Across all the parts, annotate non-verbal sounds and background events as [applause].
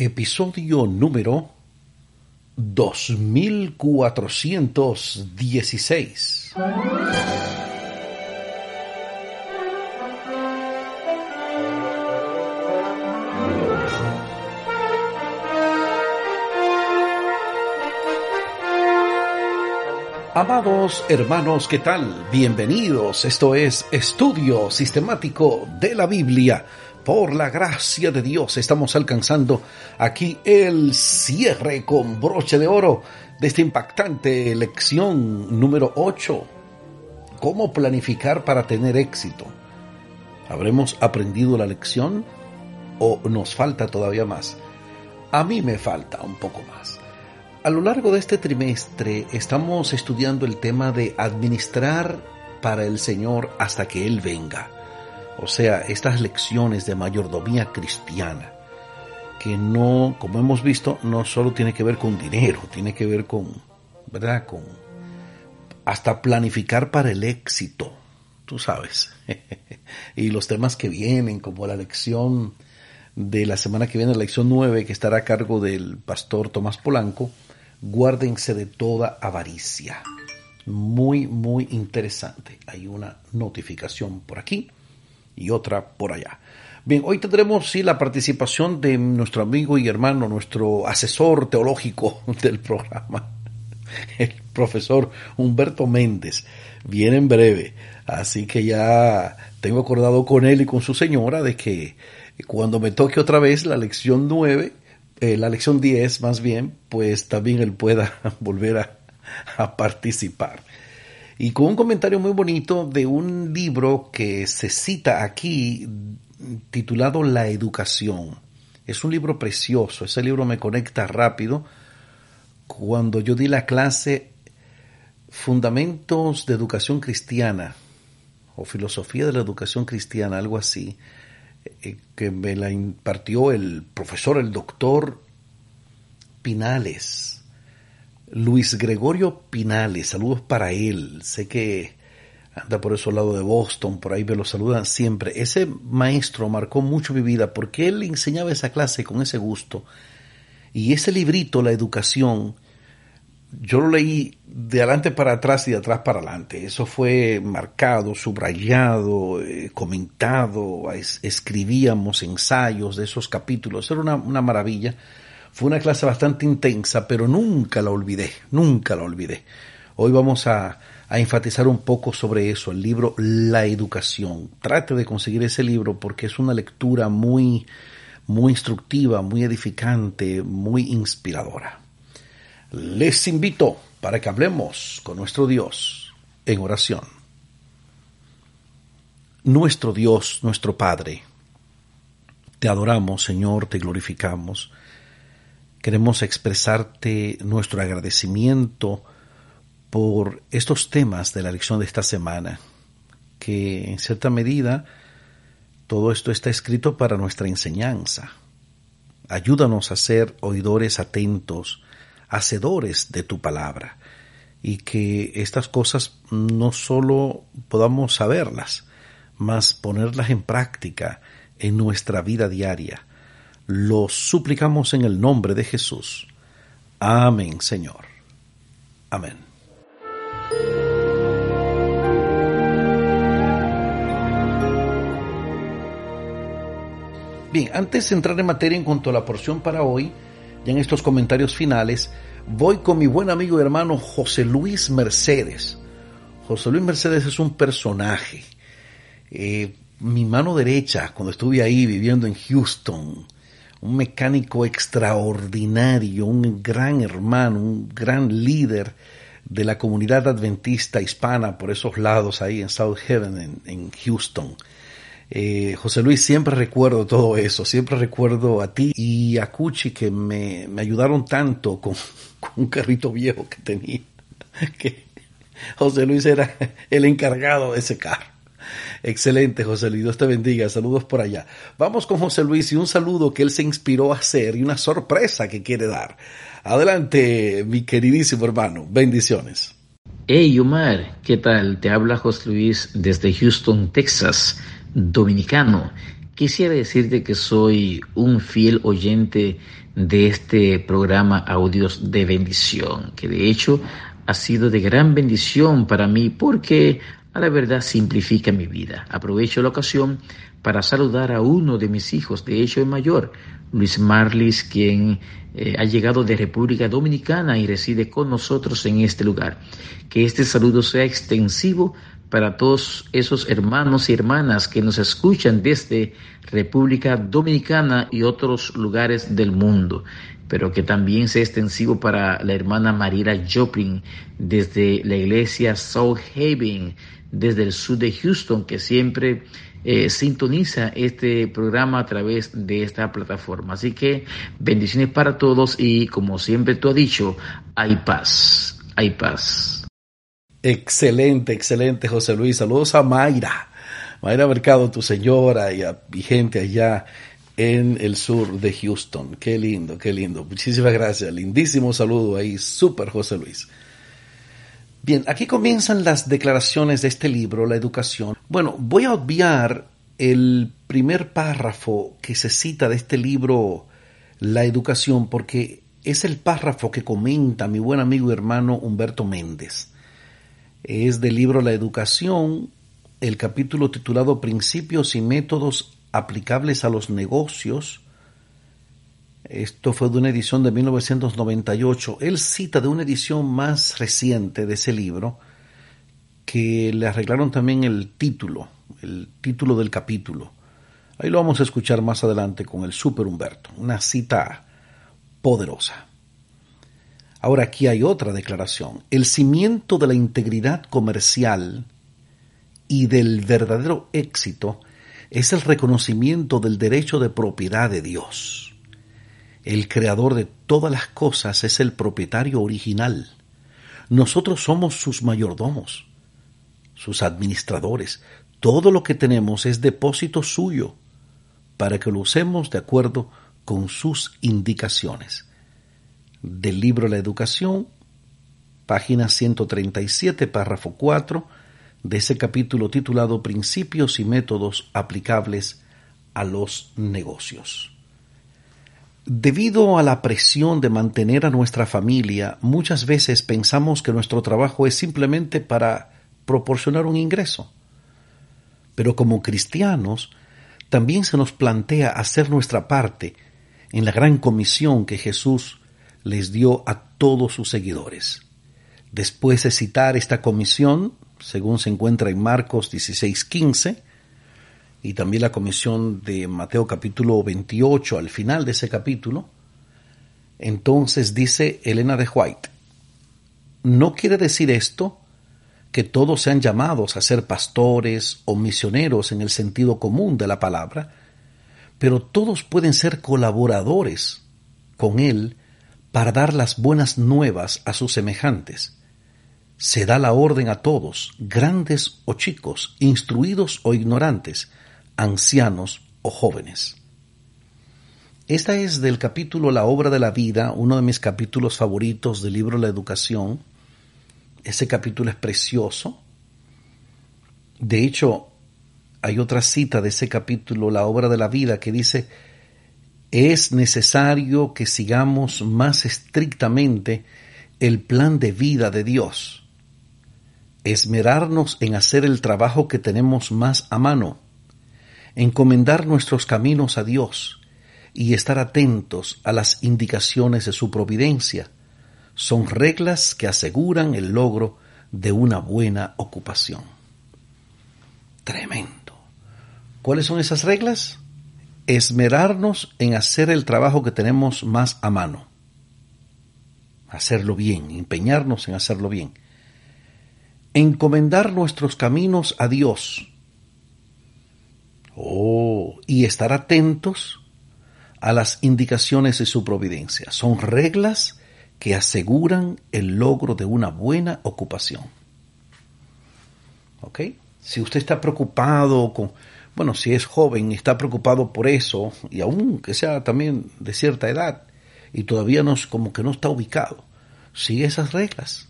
Episodio número 2416. Amados hermanos, ¿qué tal? Bienvenidos. Esto es Estudio Sistemático de la Biblia por la gracia de Dios estamos alcanzando aquí el cierre con broche de oro de esta impactante lección número 8. ¿Cómo planificar para tener éxito? ¿Habremos aprendido la lección o nos falta todavía más? A mí me falta un poco más. A lo largo de este trimestre estamos estudiando el tema de administrar para el Señor hasta que Él venga o sea, estas lecciones de mayordomía cristiana, que no, como hemos visto, no solo tiene que ver con dinero, tiene que ver con, ¿verdad? Con hasta planificar para el éxito, tú sabes. [laughs] y los temas que vienen, como la lección de la semana que viene, la lección 9, que estará a cargo del pastor Tomás Polanco, guárdense de toda avaricia. Muy, muy interesante. Hay una notificación por aquí y otra por allá. Bien, hoy tendremos sí la participación de nuestro amigo y hermano, nuestro asesor teológico [laughs] del programa, el profesor Humberto Méndez. Viene en breve, así que ya tengo acordado con él y con su señora de que cuando me toque otra vez la lección 9, eh, la lección 10 más bien, pues también él pueda [laughs] volver a, a participar y con un comentario muy bonito de un libro que se cita aquí titulado La educación. Es un libro precioso, ese libro me conecta rápido. Cuando yo di la clase Fundamentos de Educación Cristiana o Filosofía de la Educación Cristiana, algo así, eh, que me la impartió el profesor, el doctor Pinales Luis Gregorio Pinales, saludos para él. Sé que anda por esos lado de Boston, por ahí me lo saludan siempre. Ese maestro marcó mucho mi vida porque él enseñaba esa clase con ese gusto. Y ese librito, La Educación, yo lo leí de adelante para atrás y de atrás para adelante. Eso fue marcado, subrayado, eh, comentado, escribíamos ensayos de esos capítulos. Era una, una maravilla. Fue una clase bastante intensa, pero nunca la olvidé, nunca la olvidé. Hoy vamos a, enfatizar un poco sobre eso, el libro La Educación. Trate de conseguir ese libro porque es una lectura muy, muy instructiva, muy edificante, muy inspiradora. Les invito para que hablemos con nuestro Dios en oración. Nuestro Dios, nuestro Padre, te adoramos, Señor, te glorificamos Queremos expresarte nuestro agradecimiento por estos temas de la lección de esta semana, que en cierta medida todo esto está escrito para nuestra enseñanza. Ayúdanos a ser oidores atentos, hacedores de tu palabra, y que estas cosas no solo podamos saberlas, mas ponerlas en práctica en nuestra vida diaria lo suplicamos en el nombre de Jesús. Amén, Señor. Amén. Bien, antes de entrar en materia en cuanto a la porción para hoy, ya en estos comentarios finales, voy con mi buen amigo y hermano José Luis Mercedes. José Luis Mercedes es un personaje. Eh, mi mano derecha, cuando estuve ahí viviendo en Houston, un mecánico extraordinario, un gran hermano, un gran líder de la comunidad adventista hispana por esos lados ahí en South Haven, en, Houston. Eh, José Luis, siempre recuerdo todo eso, siempre recuerdo a ti y a Cuchi que me, ayudaron tanto [laughs] con, un carrito viejo que tenía, [laughs] que José Luis era el encargado de ese carro. Excelente, José Luis. Dios te bendiga. Saludos por allá. Vamos con José Luis y un saludo que él se inspiró a hacer y una sorpresa que quiere dar. Adelante, mi queridísimo hermano. Bendiciones. Hey, Omar, ¿qué tal? Te habla José Luis desde Houston, Texas, dominicano. Quisiera decirte que soy un fiel oyente de este programa Audios de Bendición, que de hecho ha sido de gran bendición para mí porque a la verdad simplifica mi vida. Aprovecho la ocasión para saludar a uno de mis hijos, de hecho el mayor, Luis Marlis, quien eh, ha llegado de República Dominicana y reside con nosotros en este lugar. Que este saludo sea extensivo para todos esos hermanos y hermanas que nos escuchan desde República Dominicana y otros lugares del mundo, pero que también sea extensivo para la hermana Mariela Joplin desde la iglesia South Haven, desde el sur de Houston, que siempre eh, sintoniza este programa a través de esta plataforma. Así que bendiciones para todos y como siempre tú has dicho, hay paz, hay paz. Excelente, excelente José Luis. Saludos a Mayra. Mayra Mercado, tu señora y a mi gente allá en el sur de Houston. Qué lindo, qué lindo. Muchísimas gracias. Lindísimo saludo ahí. Súper José Luis. Bien, aquí comienzan las declaraciones de este libro, La Educación. Bueno, voy a obviar el primer párrafo que se cita de este libro, La Educación, porque es el párrafo que comenta mi buen amigo y hermano Humberto Méndez. Es del libro La Educación, el capítulo titulado Principios y métodos aplicables a los negocios, esto fue de una edición de 1998. Él cita de una edición más reciente de ese libro que le arreglaron también el título, el título del capítulo. Ahí lo vamos a escuchar más adelante con el Super Humberto, una cita poderosa. Ahora aquí hay otra declaración. El cimiento de la integridad comercial y del verdadero éxito es el reconocimiento del derecho de propiedad de Dios. El creador de todas las cosas es el propietario original. Nosotros somos sus mayordomos, sus administradores. Todo lo que tenemos es depósito suyo para que lo usemos de acuerdo con sus indicaciones. Del libro La Educación, página 137, párrafo 4, de ese capítulo titulado Principios y métodos aplicables a los negocios. Debido a la presión de mantener a nuestra familia, muchas veces pensamos que nuestro trabajo es simplemente para proporcionar un ingreso. Pero como cristianos, también se nos plantea hacer nuestra parte en la gran comisión que Jesús les dio a todos sus seguidores. Después de citar esta comisión, según se encuentra en Marcos 16:15, y también la comisión de Mateo capítulo 28 al final de ese capítulo, entonces dice Elena de White, no quiere decir esto que todos sean llamados a ser pastores o misioneros en el sentido común de la palabra, pero todos pueden ser colaboradores con Él para dar las buenas nuevas a sus semejantes. Se da la orden a todos, grandes o chicos, instruidos o ignorantes, ancianos o jóvenes. Esta es del capítulo La obra de la vida, uno de mis capítulos favoritos del libro La educación. Ese capítulo es precioso. De hecho, hay otra cita de ese capítulo, La obra de la vida, que dice, es necesario que sigamos más estrictamente el plan de vida de Dios, esmerarnos en hacer el trabajo que tenemos más a mano, encomendar nuestros caminos a Dios y estar atentos a las indicaciones de su providencia son reglas que aseguran el logro de una buena ocupación. Tremendo. ¿Cuáles son esas reglas? Esmerarnos en hacer el trabajo que tenemos más a mano. Hacerlo bien, empeñarnos en hacerlo bien. Encomendar nuestros caminos a Dios Oh, y estar atentos a las indicaciones de su providencia. Son reglas que aseguran el logro de una buena ocupación. Si usted está preocupado con, bueno, si es joven y está preocupado por eso, y aún que sea también de cierta edad, y todavía no, como que no está ubicado, sigue esas reglas.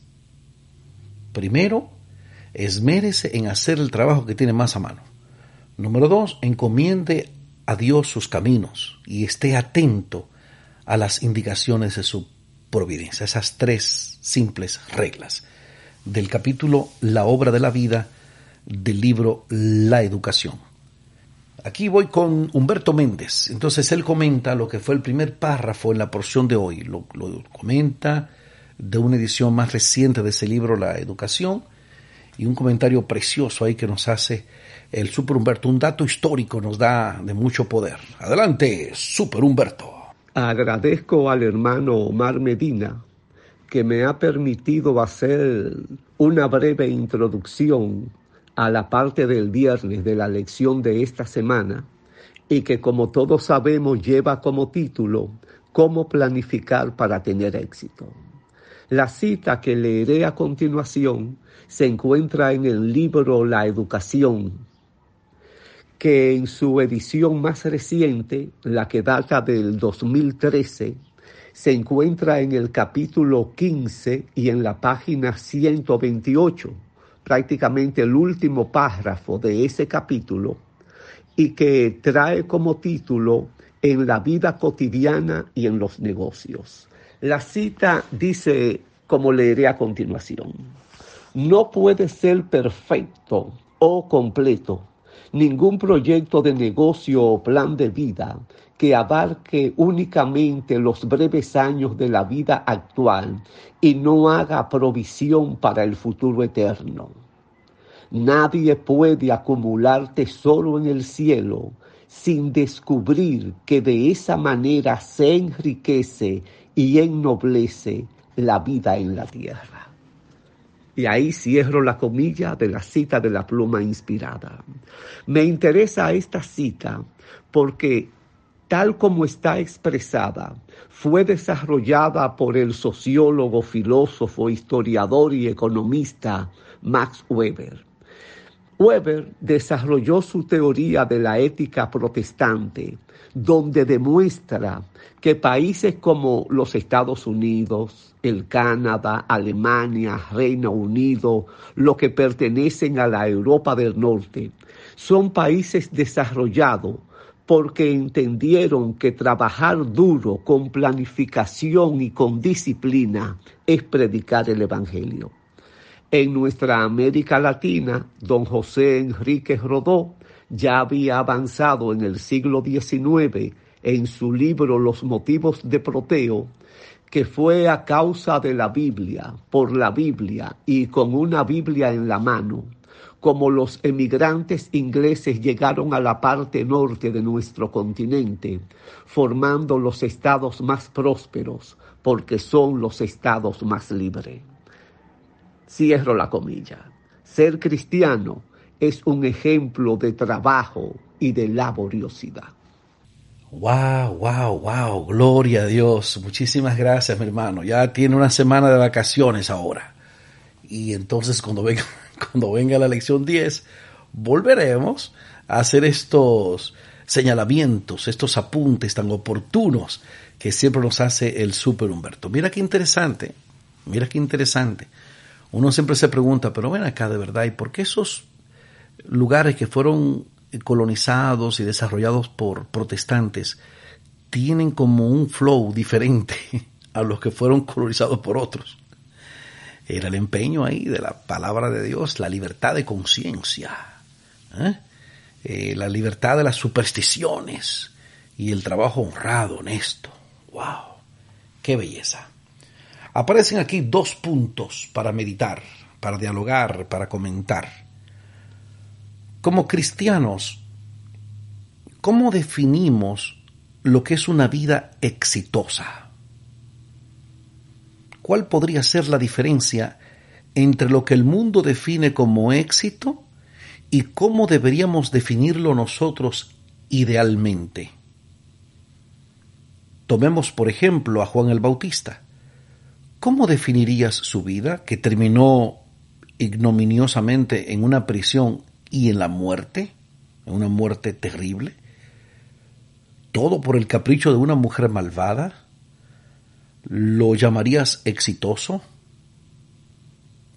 Primero, esmérese en hacer el trabajo que tiene más a mano. Número dos, encomiende a Dios sus caminos y esté atento a las indicaciones de su providencia. Esas tres simples reglas del capítulo La obra de la vida del libro La educación. Aquí voy con Humberto Méndez. Entonces él comenta lo que fue el primer párrafo en la porción de hoy. Lo, comenta de una edición más reciente de ese libro, La Educación, y un comentario precioso ahí que nos hace el Super Humberto. Un dato histórico nos da de mucho poder. Adelante, Super Humberto. Agradezco al hermano Omar Medina que me ha permitido hacer una breve introducción a la parte del viernes de la lección de esta semana y que como todos sabemos lleva como título Cómo planificar para tener éxito. La cita que leeré a continuación se encuentra en el libro La Educación, que en su edición más reciente, la que data del 2013, se encuentra en el capítulo 15 y en la página 128, prácticamente el último párrafo de ese capítulo, y que trae como título En la vida cotidiana y en los negocios. La cita dice, como leeré a continuación, no puede ser perfecto o completo ningún proyecto de negocio o plan de vida que abarque únicamente los breves años de la vida actual y no haga provisión para el futuro eterno. Nadie puede acumular tesoro en el cielo sin descubrir que de esa manera se enriquece y ennoblece la vida en la tierra. Y ahí cierro la comilla de la cita de la pluma inspirada. Me interesa esta cita porque tal como está expresada, fue desarrollada por el sociólogo, filósofo, historiador y economista Max Weber. Weber desarrolló su teoría de la ética protestante, donde demuestra que países como los Estados Unidos, el Canadá, Alemania, Reino Unido, lo que pertenecen a la Europa del Norte, son países desarrollados porque entendieron que trabajar duro con planificación y con disciplina es predicar el Evangelio. En nuestra América Latina, don José Enrique Rodó ya había avanzado en el siglo XIX en su libro Los motivos de Proteo, que fue a causa de la Biblia, por la Biblia y con una Biblia en la mano, como los emigrantes ingleses llegaron a la parte norte de nuestro continente, formando los estados más prósperos, porque son los estados más libres. Cierro la comilla. Ser cristiano es un ejemplo de trabajo y de laboriosidad. Wow, wow, wow, gloria a Dios. Muchísimas gracias, mi hermano. Ya tiene una semana de vacaciones ahora. Y entonces cuando venga, [laughs] cuando venga la lección 10, volveremos a hacer estos señalamientos, estos apuntes tan oportunos que siempre nos hace el Super Humberto. Mira qué interesante, mira qué interesante uno siempre se pregunta, pero ven acá de verdad, ¿y por qué esos lugares que fueron colonizados y desarrollados por protestantes tienen como un flow diferente [laughs] a los que fueron colonizados por otros? Era el empeño ahí de la palabra de Dios, la libertad de conciencia, ¿eh? Eh, la libertad de las supersticiones y el trabajo honrado, honesto. ¡Wow! ¡Qué belleza! Aparecen aquí dos puntos para meditar, para dialogar, para comentar. Como cristianos, ¿cómo definimos lo que es una vida exitosa? ¿Cuál podría ser la diferencia entre lo que el mundo define como éxito y cómo deberíamos definirlo nosotros idealmente. Tomemos por ejemplo a Juan el Bautista. ¿Cómo definirías su vida que terminó ignominiosamente en una prisión y en la muerte? En una muerte terrible. Todo por el capricho de una mujer malvada. ¿Lo llamarías exitoso?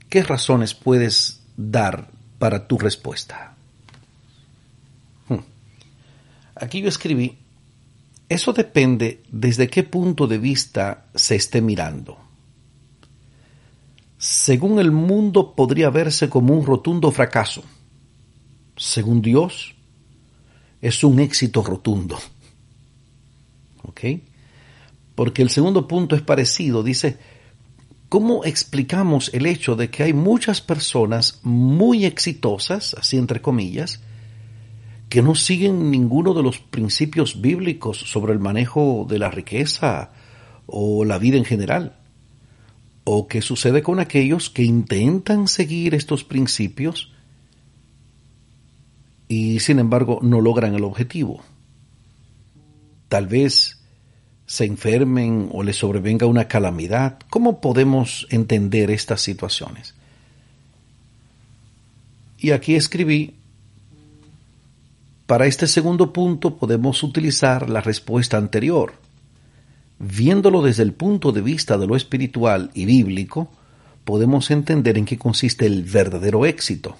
¿Qué razones puedes dar para tu respuesta? Hmm. Aquí yo escribí, eso depende desde qué punto de vista se esté mirando. Según el mundo podría verse como un rotundo fracaso. Según Dios, es un éxito rotundo. ¿Ok? Porque el segundo punto es parecido. Dice, ¿cómo explicamos el hecho de que hay muchas personas muy exitosas, así entre comillas, que no siguen ninguno de los principios bíblicos sobre el manejo de la riqueza o la vida en general? ¿O qué sucede con aquellos que intentan seguir estos principios y sin embargo no logran el objetivo? Tal vez se enfermen o les sobrevenga una calamidad. ¿Cómo podemos entender estas situaciones? Y aquí escribí para este segundo punto podemos utilizar la respuesta anterior. Viéndolo desde el punto de vista de lo espiritual y bíblico, podemos entender en qué consiste el verdadero éxito,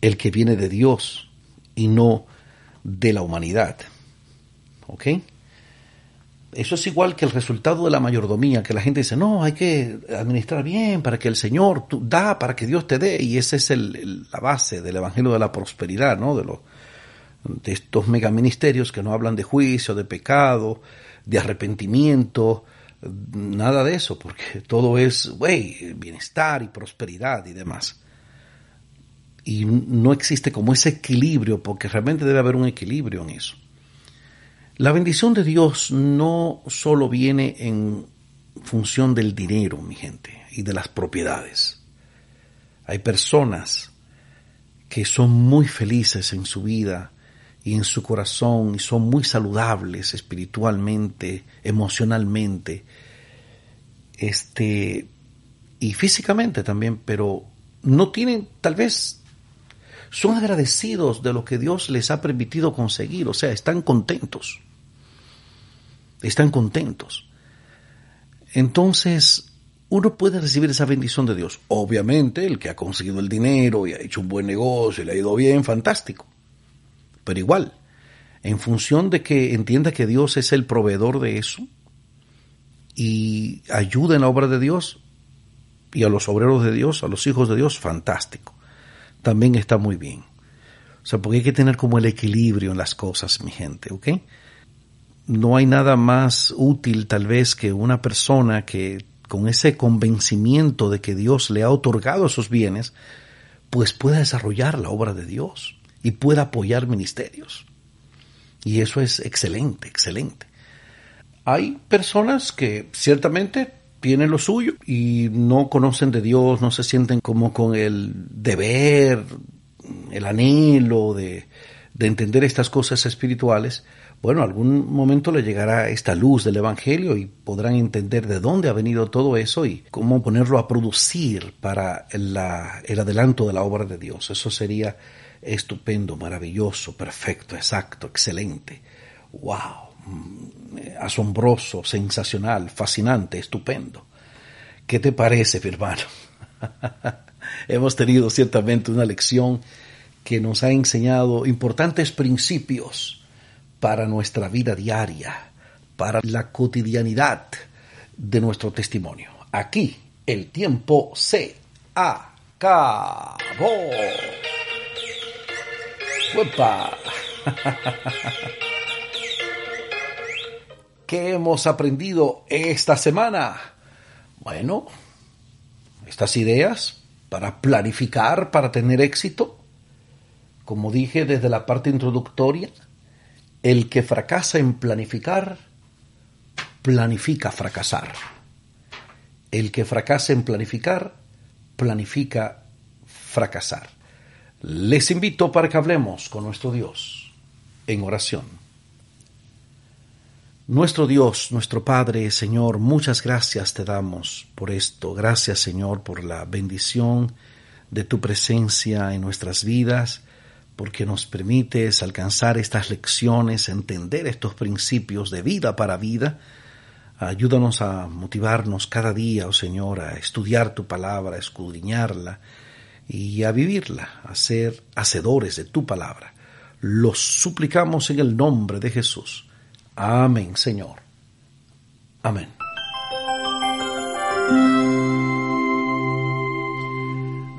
el que viene de Dios y no de la humanidad. ¿Ok? Eso es igual que el resultado de la mayordomía, que la gente dice, no, hay que administrar bien para que el Señor da, para que Dios te dé, y esa es la base del Evangelio de la prosperidad, ¿no? De lo, de estos megaministerios que no hablan de juicio, de pecado, de arrepentimiento, nada de eso, porque todo es, güey, bienestar y prosperidad y demás. Y no existe como ese equilibrio, porque realmente debe haber un equilibrio en eso. La bendición de Dios no solo viene en función del dinero, mi gente, y de las propiedades. Hay personas que son muy felices en su vida y en su corazón y son muy saludables espiritualmente, emocionalmente, este y físicamente también, pero no tienen tal vez son agradecidos de lo que Dios les ha permitido conseguir, o sea, están contentos. Están contentos. Entonces, uno puede recibir esa bendición de Dios. Obviamente, el que ha conseguido el dinero y ha hecho un buen negocio y le ha ido bien, fantástico pero igual, en función de que entienda que Dios es el proveedor de eso y ayuda en la obra de Dios y a los obreros de Dios, a los hijos de Dios, fantástico. También está muy bien. O sea, porque hay que tener como el equilibrio en las cosas, mi gente, ¿ok? No hay nada más útil tal vez que una persona que con ese convencimiento de que Dios le ha otorgado esos bienes, pues pueda desarrollar la obra de Dios y pueda apoyar ministerios. Y eso es excelente, excelente. Hay personas que ciertamente tienen lo suyo y no conocen de Dios, no se sienten como con el deber, el anhelo de, de entender estas cosas espirituales. Bueno, algún momento le llegará esta luz del Evangelio y podrán entender de dónde ha venido todo eso y cómo ponerlo a producir para el adelanto de la obra de Dios. Eso sería estupendo, maravilloso, perfecto, exacto, excelente. ¡Wow! Mm, asombroso, sensacional, fascinante, estupendo. ¿Qué te parece, mi hermano? [laughs] Hemos tenido ciertamente una lección que nos ha enseñado importantes principios para nuestra vida diaria, para la cotidianidad de nuestro testimonio. Aquí el tiempo se acabó. ¿Qué hemos aprendido esta semana? Bueno, estas ideas para planificar, para tener éxito. Como dije desde la parte introductoria, el que fracasa en planificar, planifica fracasar. El que fracasa en planificar, planifica fracasar. Les invito para que hablemos con nuestro Dios en oración. Nuestro Dios, nuestro Padre, Señor, muchas gracias te damos por esto. Gracias, Señor, por la bendición de tu presencia en nuestras vidas, porque nos permites alcanzar estas lecciones, entender estos principios de vida para vida. Ayúdanos a motivarnos cada día, oh Señor, a estudiar tu palabra, a escudriñarla, y a vivirla, a ser hacedores de tu palabra. Los suplicamos en el nombre de Jesús. Amén, Señor. Amén.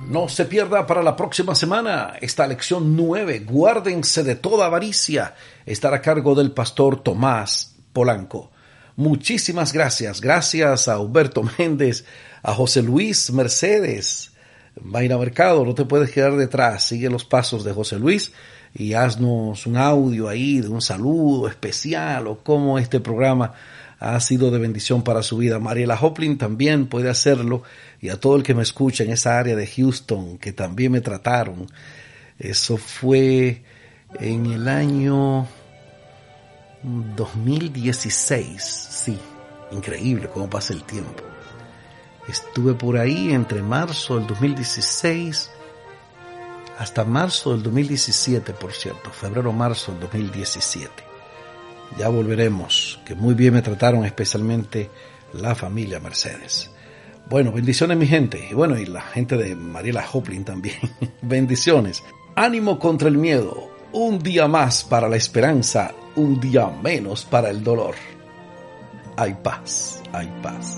No se pierda para la próxima semana esta lección nueve. Guárdense de toda avaricia. Estará a cargo del pastor Tomás Polanco. Muchísimas gracias. Gracias a Humberto Méndez, a José Luis Mercedes, Vaina Mercado, no te puedes quedar detrás, sigue los pasos de José Luis y haznos un audio ahí de un saludo especial o cómo este programa ha sido de bendición para su vida. Mariela Hoplin también puede hacerlo y a todo el que me escucha en esa área de Houston que también me trataron. Eso fue en el año 2016, sí, increíble cómo pasa el tiempo. Estuve por ahí entre marzo del 2016 hasta marzo del 2017, por cierto, febrero-marzo del 2017. Ya volveremos, que muy bien me trataron especialmente la familia Mercedes. Bueno, bendiciones mi gente, y bueno, y la gente de Mariela Hoplin también. [laughs] bendiciones. Ánimo contra el miedo, un día más para la esperanza, un día menos para el dolor. Hay paz, hay paz.